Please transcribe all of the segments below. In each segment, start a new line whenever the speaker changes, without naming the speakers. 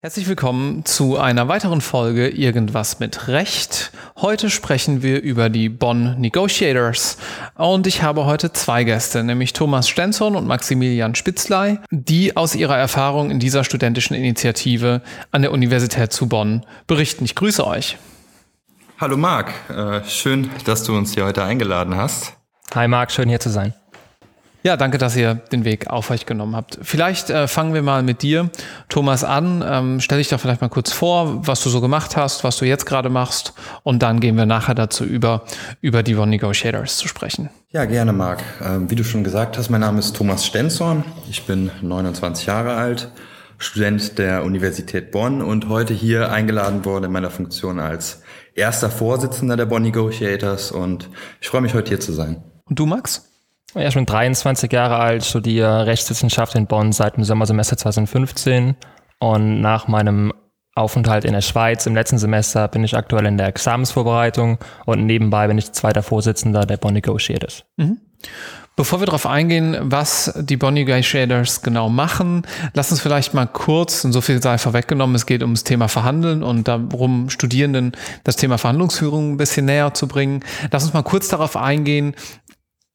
Herzlich willkommen zu einer weiteren Folge Irgendwas mit Recht. Heute sprechen wir über die Bonn Negotiators und ich habe heute zwei Gäste, nämlich Thomas Stenson und Maximilian Spitzlei, die aus ihrer Erfahrung in dieser studentischen Initiative an der Universität zu Bonn berichten. Ich grüße euch.
Hallo Marc, äh, schön, dass du uns hier heute eingeladen hast.
Hi Marc, schön hier zu sein.
Ja, danke, dass ihr den Weg auf euch genommen habt. Vielleicht äh, fangen wir mal mit dir, Thomas, an. Ähm, stell dich doch vielleicht mal kurz vor, was du so gemacht hast, was du jetzt gerade machst und dann gehen wir nachher dazu über, über die One Negotiators zu sprechen.
Ja, gerne, Marc. Ähm, wie du schon gesagt hast, mein Name ist Thomas Stenzorn. Ich bin 29 Jahre alt, Student der Universität Bonn und heute hier eingeladen worden in meiner Funktion als erster Vorsitzender der Bonn Negotiators und ich freue mich heute hier zu sein.
Und du, Max?
Ja, schon 23 Jahre alt, studiere Rechtswissenschaft in Bonn seit dem Sommersemester 2015 und nach meinem Aufenthalt in der Schweiz im letzten Semester bin ich aktuell in der Examensvorbereitung und nebenbei bin ich zweiter Vorsitzender der Bonn Negotiators. Mhm.
Bevor wir darauf eingehen, was die Bonn Negotiators genau machen, lass uns vielleicht mal kurz, und so viel sei vorweggenommen, es geht ums Thema Verhandeln und darum, Studierenden das Thema Verhandlungsführung ein bisschen näher zu bringen. Lass uns mal kurz darauf eingehen,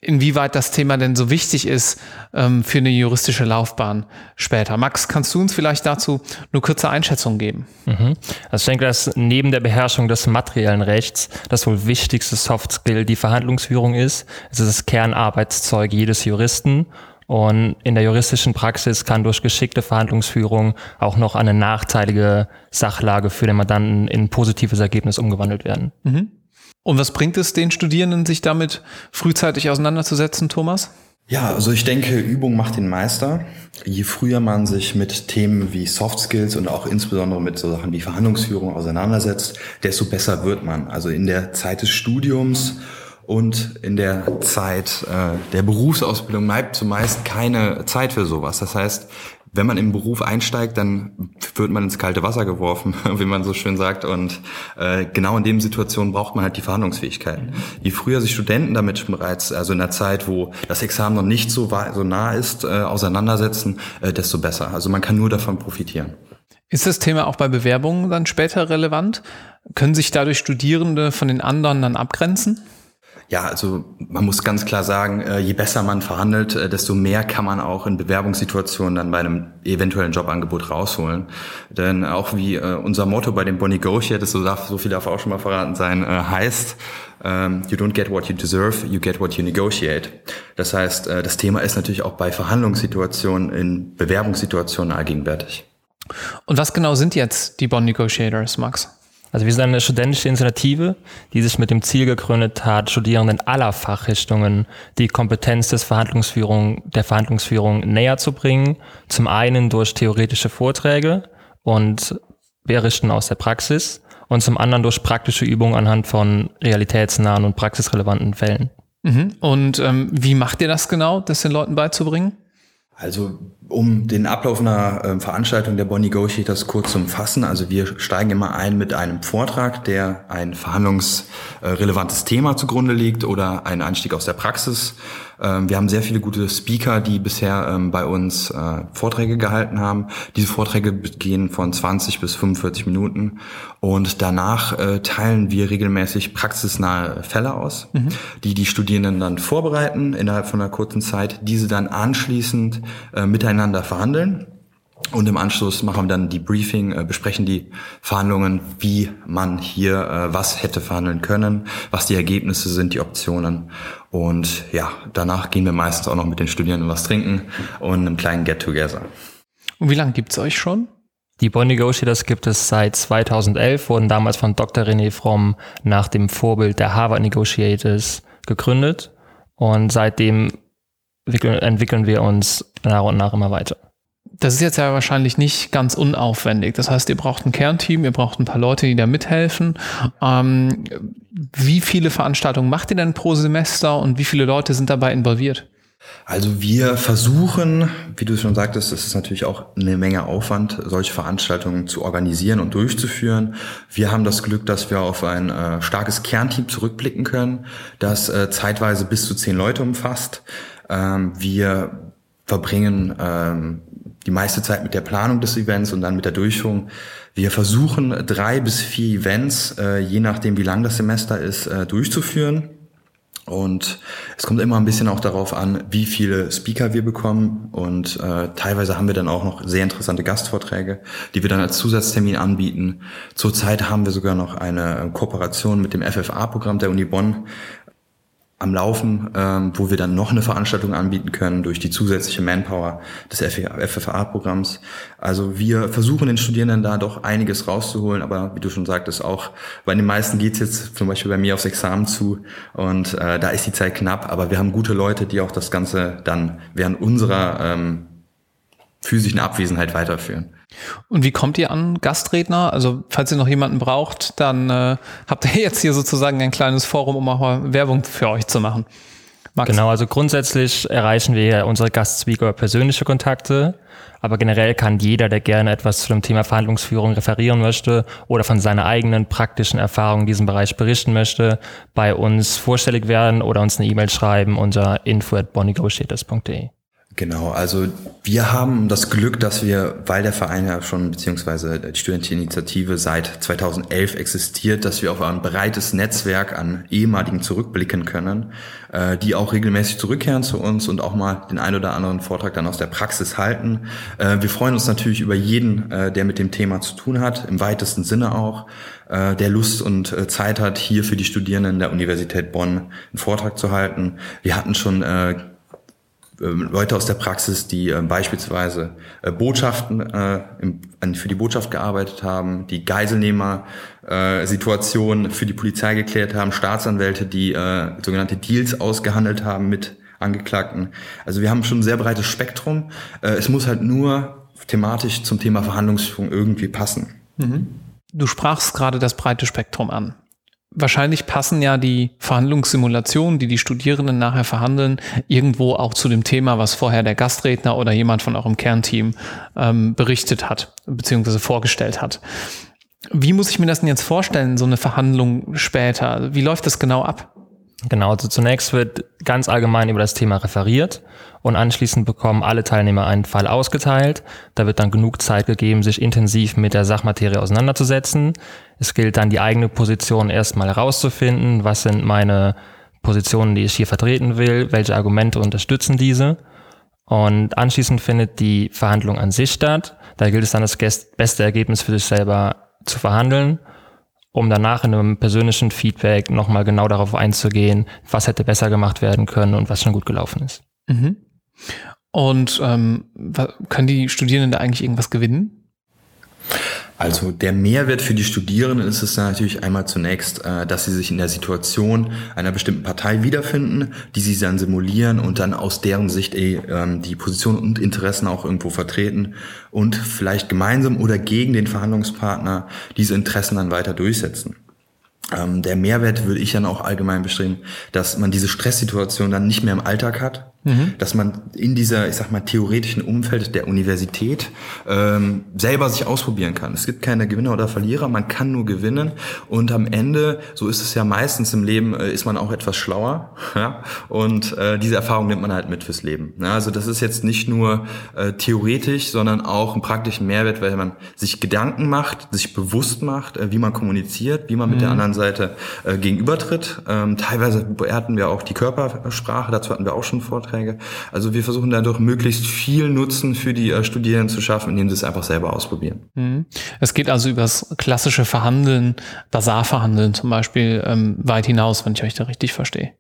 inwieweit das Thema denn so wichtig ist ähm, für eine juristische Laufbahn später. Max, kannst du uns vielleicht dazu eine kurze Einschätzung geben?
Mhm. Also ich denke, dass neben der Beherrschung des materiellen Rechts das wohl wichtigste Soft Skill die Verhandlungsführung ist. Es ist das Kernarbeitszeug jedes Juristen. Und in der juristischen Praxis kann durch geschickte Verhandlungsführung auch noch eine nachteilige Sachlage für den Mandanten in ein positives Ergebnis umgewandelt werden.
Mhm. Und was bringt es den Studierenden, sich damit frühzeitig auseinanderzusetzen, Thomas?
Ja, also ich denke, Übung macht den Meister. Je früher man sich mit Themen wie Soft Skills und auch insbesondere mit so Sachen wie Verhandlungsführung auseinandersetzt, desto besser wird man. Also in der Zeit des Studiums und in der Zeit äh, der Berufsausbildung bleibt zumeist keine Zeit für sowas. Das heißt, wenn man im Beruf einsteigt, dann wird man ins kalte Wasser geworfen, wie man so schön sagt. Und äh, genau in dem Situation braucht man halt die Verhandlungsfähigkeit. Je früher sich Studenten damit bereits, also in der Zeit, wo das Examen noch nicht so, so nah ist, äh, auseinandersetzen, äh, desto besser. Also man kann nur davon profitieren.
Ist das Thema auch bei Bewerbungen dann später relevant? Können sich dadurch Studierende von den anderen dann abgrenzen?
Ja, also man muss ganz klar sagen, äh, je besser man verhandelt, äh, desto mehr kann man auch in Bewerbungssituationen dann bei einem eventuellen Jobangebot rausholen. Denn auch wie äh, unser Motto bei dem Bonnie Negotiate, das so, darf, so viel darf auch schon mal verraten sein, heißt, ähm, you don't get what you deserve, you get what you negotiate. Das heißt, das Thema ist natürlich auch bei Verhandlungssituationen, in Bewerbungssituationen allgegenwärtig.
Und was genau sind jetzt die Bond Negotiators, Max?
Also wir sind eine studentische Initiative, die sich mit dem Ziel gegründet hat, Studierenden aller Fachrichtungen die Kompetenz des Verhandlungsführung, der Verhandlungsführung näher zu bringen. Zum einen durch theoretische Vorträge und Berichten aus der Praxis und zum anderen durch praktische Übungen anhand von realitätsnahen und praxisrelevanten Fällen.
Mhm. Und ähm, wie macht ihr das genau, das den Leuten beizubringen?
Also um den Ablauf einer äh, Veranstaltung der Bonn Negotiators kurz zu umfassen, also wir steigen immer ein mit einem Vortrag, der ein verhandlungsrelevantes Thema zugrunde liegt oder einen Einstieg aus der Praxis. ähm, wir haben sehr viele gute Speaker, die bisher ähm, bei uns äh, Vorträge gehalten haben. Diese Vorträge gehen von 20 bis 45 Minuten und danach äh, teilen wir regelmäßig praxisnahe Fälle aus, mhm. die die Studierenden dann vorbereiten innerhalb von einer kurzen Zeit, diese dann anschließend äh, miteinander verhandeln und im Anschluss machen wir dann die Briefing, äh, besprechen die Verhandlungen, wie man hier äh, was hätte verhandeln können, was die Ergebnisse sind, die Optionen. Und ja, danach gehen wir meistens auch noch mit den Studierenden was trinken und einem kleinen Get-Together.
Und wie lange gibt's euch schon?
Die Bonn Negotiators gibt es seit 2011, wurden damals von Dr. René Fromm nach dem Vorbild der Harvard Negotiators gegründet. Und seitdem entwickeln wir uns nach und nach immer weiter
das ist jetzt ja wahrscheinlich nicht ganz unaufwendig. Das heißt, ihr braucht ein Kernteam, ihr braucht ein paar Leute, die da mithelfen. Ähm, wie viele Veranstaltungen macht ihr denn pro Semester und wie viele Leute sind dabei involviert?
Also wir versuchen, wie du schon sagtest, es ist natürlich auch eine Menge Aufwand, solche Veranstaltungen zu organisieren und durchzuführen. Wir haben das Glück, dass wir auf ein äh, starkes Kernteam zurückblicken können, das äh, zeitweise bis zu zehn Leute umfasst. Ähm, wir verbringen ähm, die meiste Zeit mit der Planung des Events und dann mit der Durchführung. Wir versuchen drei bis vier Events, äh, je nachdem wie lang das Semester ist, äh, durchzuführen. Und es kommt immer ein bisschen auch darauf an, wie viele Speaker wir bekommen. Und äh, teilweise haben wir dann auch noch sehr interessante Gastvorträge, die wir dann als Zusatztermin anbieten. Zurzeit haben wir sogar noch eine Kooperation mit dem FFA-Programm der Uni Bonn, am Laufen, ähm, wo wir dann noch eine Veranstaltung anbieten können durch die zusätzliche Manpower des FFA-Programms. Also wir versuchen den Studierenden da doch einiges rauszuholen, aber wie du schon sagtest, auch bei den meisten geht's jetzt zum Beispiel bei mir aufs Examen zu und äh, da ist die Zeit knapp, aber wir haben gute Leute, die auch das Ganze dann während unserer ähm, physischen Abwesenheit weiterführen.
Und wie kommt ihr an Gastredner? Also falls ihr noch jemanden braucht, dann äh, habt ihr jetzt hier sozusagen ein kleines Forum, um auch mal Werbung für euch zu machen.
Max? Genau, also grundsätzlich erreichen wir unsere Gastspeaker persönliche Kontakte, aber generell kann jeder, der gerne etwas zu dem Thema Verhandlungsführung referieren möchte oder von seiner eigenen praktischen Erfahrung in diesem Bereich berichten bei uns vorstellig werden oder uns eine E-Mail schreiben unter info at.
Genau, also wir haben das Glück, dass wir, weil der Verein ja schon, beziehungsweise die Studenteninitiative seit 2011 existiert, dass wir auf ein breites Netzwerk an ehemaligen zurückblicken können, äh, die auch regelmäßig zurückkehren zu uns und auch mal den ein oder anderen Vortrag dann aus der Praxis halten. Äh, wir freuen uns natürlich über jeden, äh, der mit dem Thema zu tun hat, im weitesten Sinne auch, der Lust und Zeit hat, hier für die Studierenden der Universität Bonn einen Vortrag zu halten. Wir hatten schon ähm, Leute aus der Praxis, die äh, beispielsweise äh, Botschaften äh, im, für die Botschaft gearbeitet haben, die Geiselnehmer-Situation für die Polizei geklärt haben, Staatsanwälte, die sogenannte Deals ausgehandelt haben mit Angeklagten. Also wir haben schon ein sehr breites Spektrum. es muss halt nur thematisch zum Thema Verhandlungsführung irgendwie passen.
Mhm. Du sprachst gerade das breite Spektrum an wahrscheinlich passen ja die Verhandlungssimulationen, die die Studierenden nachher verhandeln, irgendwo auch zu dem Thema, was vorher der Gastredner oder jemand von eurem Kernteam ähm, berichtet hat, beziehungsweise vorgestellt hat. Wie muss ich mir das denn jetzt vorstellen, so eine Verhandlung später? Wie läuft das genau ab?
Genau, also zunächst wird ganz allgemein über das Thema referiert und anschließend bekommen alle Teilnehmer einen Fall ausgeteilt. Da wird dann genug Zeit gegeben, sich intensiv mit der Sachmaterie auseinanderzusetzen. Es gilt dann die eigene Position erstmal herauszufinden. Was sind meine Positionen, die ich hier vertreten will? Welche Argumente unterstützen diese? Und anschließend findet die Verhandlung an sich statt. Da gilt es dann das beste Ergebnis für sich selber zu verhandeln um danach in einem persönlichen Feedback nochmal genau darauf einzugehen, was hätte besser gemacht werden können und was schon gut gelaufen ist. Mhm.
Und ähm, können die Studierenden da eigentlich irgendwas gewinnen?
Also der Mehrwert für die Studierenden ist es natürlich einmal zunächst, äh, dass sie sich in der Situation einer bestimmten Partei wiederfinden, die sie dann simulieren und dann aus deren Sicht eh, ähm, die Position und Interessen auch irgendwo vertreten und vielleicht gemeinsam oder gegen den Verhandlungspartner diese Interessen dann weiter durchsetzen. Ähm, der Mehrwert würde ich dann auch allgemein bestreben, dass man diese Stresssituation dann nicht mehr im Alltag hat, mhm. dass man in dieser, ich sag mal, theoretischen Umfeld der Universität ähm, selber sich ausprobieren kann. Es gibt keine Gewinner oder Verlierer, man kann nur gewinnen und am Ende, so ist es ja meistens im Leben, äh, ist man auch etwas schlauer ja? und äh, diese Erfahrung nimmt man halt mit fürs Leben. Ja? Also das ist jetzt nicht nur äh, theoretisch, sondern auch einen praktischen Mehrwert, weil man sich Gedanken macht, sich bewusst macht, äh, wie man kommuniziert, wie man mit der mhm. anderen Seite äh, gegenübertritt. Ähm, teilweise bewerten wir auch die Körpersprache, dazu hatten wir auch schon Vorträge Vorträge. Also wir versuchen dadurch möglichst viel Nutzen für die äh, Studierenden zu schaffen, indem sie es einfach selber ausprobieren.
Mhm. Es geht also über das klassische Verhandeln, Basarverhandeln zum Beispiel ähm, weit hinaus, wenn ich euch da richtig verstehe.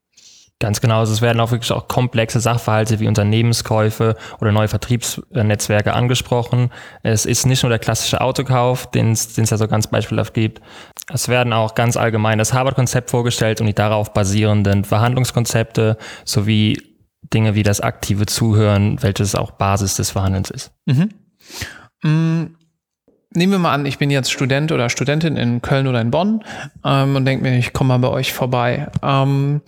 Ganz genau. Also es werden auch wirklich auch komplexe Sachverhalte wie Unternehmenskäufe oder neue Vertriebsnetzwerke angesprochen. Es ist nicht nur der klassische Autokauf, den es ja so ganz beispielhaft gibt. Es werden auch ganz allgemein das Harvard-Konzept vorgestellt und die darauf basierenden Verhandlungskonzepte sowie Dinge wie das aktive Zuhören, welches auch Basis des Verhandelns ist. Mhm.
Mhm. Nehmen wir mal an, ich bin jetzt Student oder Studentin in Köln oder in Bonn ähm, und denke mir, ich komme mal bei euch vorbei. Ähm,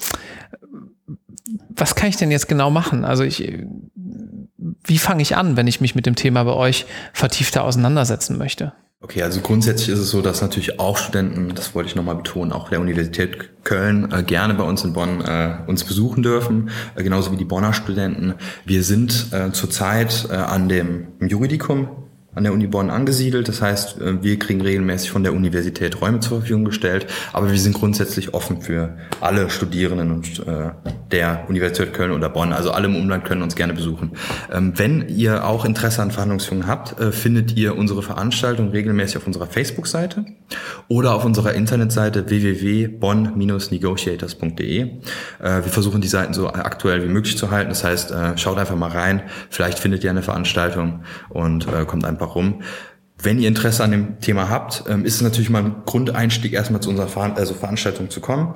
was kann ich denn jetzt genau machen? Also ich, wie fange ich an, wenn ich mich mit dem Thema bei euch vertiefter auseinandersetzen möchte?
Okay, also grundsätzlich ist es so, dass natürlich auch Studenten, das wollte ich nochmal betonen, auch der Universität Köln äh, gerne bei uns in Bonn äh, uns besuchen dürfen, äh, genauso wie die Bonner Studenten. Wir sind äh, zurzeit äh, an dem Juridikum an der Uni Bonn angesiedelt. Das heißt, äh, wir kriegen regelmäßig von der Universität Räume zur Verfügung gestellt, aber wir sind grundsätzlich offen für alle Studierenden und äh, der Universität Köln oder Bonn. Also alle im Umland können uns gerne besuchen. Ähm, wenn ihr auch Interesse an Verhandlungsführung habt, äh, findet ihr unsere Veranstaltung regelmäßig auf unserer Facebook-Seite oder auf unserer Internetseite www.bonn-negotiators.de. Wir versuchen die Seiten so aktuell wie möglich zu halten. Das heißt, schaut einfach mal rein. Vielleicht findet ihr eine Veranstaltung und kommt einfach rum. Wenn ihr Interesse an dem Thema habt, ähm, ist es natürlich mal ein Grundeinstieg, erstmal zu unserer also Veranstaltung zu kommen.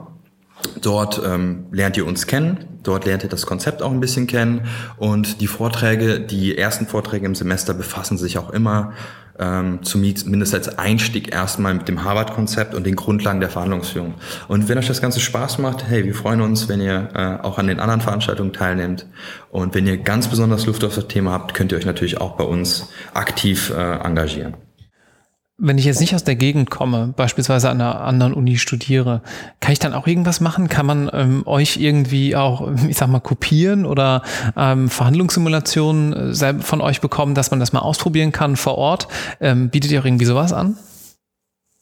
Dort ähm, lernt ihr uns kennen, dort lernt ihr das Konzept auch ein bisschen kennen und die Vorträge, die ersten Vorträge im Semester befassen sich auch immer ähm, zumindest als Einstieg erstmal mit dem Harvard-Konzept und den Grundlagen der Verhandlungsführung. Und wenn euch das Ganze Spaß macht, hey, wir freuen uns, wenn ihr äh, auch an den anderen Veranstaltungen teilnehmt. Und wenn ihr ganz besonders Luft auf das Thema habt, könnt ihr euch natürlich auch bei uns aktiv äh, engagieren.
Wenn ich jetzt nicht aus der Gegend komme, beispielsweise an einer anderen Uni studiere, kann ich dann auch irgendwas machen? Kann man ähm, euch irgendwie auch, ich sag mal, kopieren oder ähm, Verhandlungssimulationen äh, von euch bekommen, dass man das mal ausprobieren kann vor Ort? Ähm, bietet ihr auch irgendwie sowas an?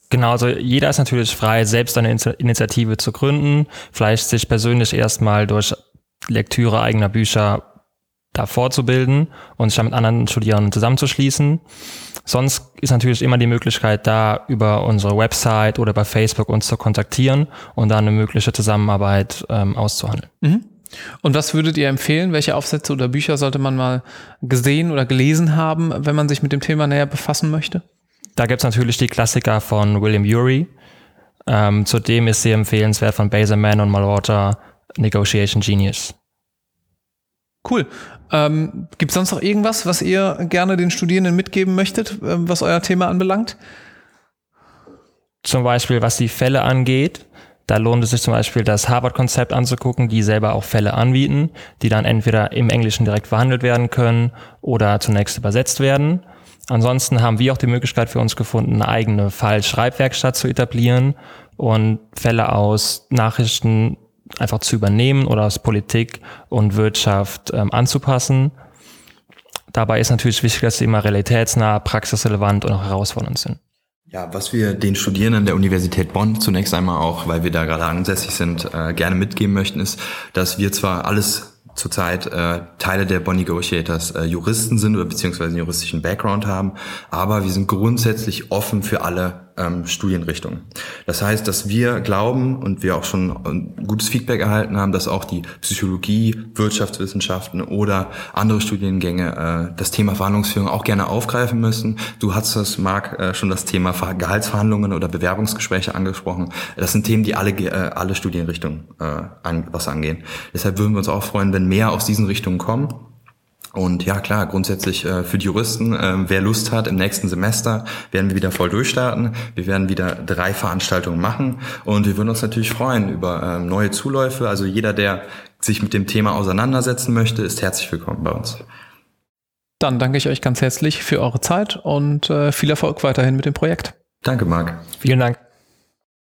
Genau, also jeder ist natürlich frei, selbst eine Initiative zu gründen, vielleicht sich persönlich erstmal durch Lektüre eigener Bücher da fortzubilden und sich dann mit anderen Studierenden zusammenzuschließen. Sonst ist natürlich immer die Möglichkeit da, über unsere Website oder bei Facebook uns zu kontaktieren und dann eine mögliche Zusammenarbeit ähm, auszuhandeln. Mhm.
Und was würdet ihr empfehlen? Welche Aufsätze oder Bücher sollte man mal gesehen oder gelesen haben, wenn man sich mit dem Thema näher befassen möchte?
Da gibt es natürlich die Klassiker von William Ury. Ähm, zudem ist sehr empfehlenswert von Baserman und Malwater Negotiation Genius.
Cool. Ähm, Gibt es sonst noch irgendwas, was ihr gerne den Studierenden mitgeben möchtet, äh, was euer Thema anbelangt?
Zum Beispiel, was die Fälle angeht. Da lohnt es sich zum Beispiel, das Harvard-Konzept anzugucken, die selber auch Fälle anbieten, die dann entweder im Englischen direkt verhandelt werden können oder zunächst übersetzt werden. Ansonsten haben wir auch die Möglichkeit für uns gefunden, eine eigene Fallschreibwerkstatt zu etablieren und Fälle aus Nachrichten einfach zu übernehmen oder aus Politik und Wirtschaft ähm, anzupassen. Dabei ist natürlich wichtig, dass sie immer realitätsnah, praxisrelevant und auch herausfordernd sind.
Ja, was wir den Studierenden der Universität Bonn zunächst einmal auch, weil wir da gerade ansässig sind, äh, gerne mitgeben möchten, ist, dass wir zwar alles zurzeit äh, Teile der Bonn Negotiators äh, Juristen sind oder beziehungsweise einen juristischen Background haben, aber wir sind grundsätzlich offen für alle ähm, Studienrichtung. Das heißt, dass wir glauben und wir auch schon gutes Feedback erhalten haben, dass auch die Psychologie, Wirtschaftswissenschaften oder andere Studiengänge äh, das Thema Verhandlungsführung auch gerne aufgreifen müssen. Du hast das, Marc, äh, schon das Thema Gehaltsverhandlungen oder Bewerbungsgespräche angesprochen. Das sind Themen, die alle, äh, alle Studienrichtungen äh, an, was angehen. Deshalb würden wir uns auch freuen, wenn mehr aus diesen Richtungen kommen. Und ja, klar, grundsätzlich äh, für die Juristen, äh, wer Lust hat, im nächsten Semester werden wir wieder voll durchstarten. Wir werden wieder drei Veranstaltungen machen und wir würden uns natürlich freuen über äh, neue Zuläufe. Also jeder, der sich mit dem Thema auseinandersetzen möchte, ist herzlich willkommen bei uns.
Dann danke ich euch ganz herzlich für eure Zeit und äh, viel Erfolg weiterhin mit dem Projekt.
Danke, Marc.
Vielen Dank.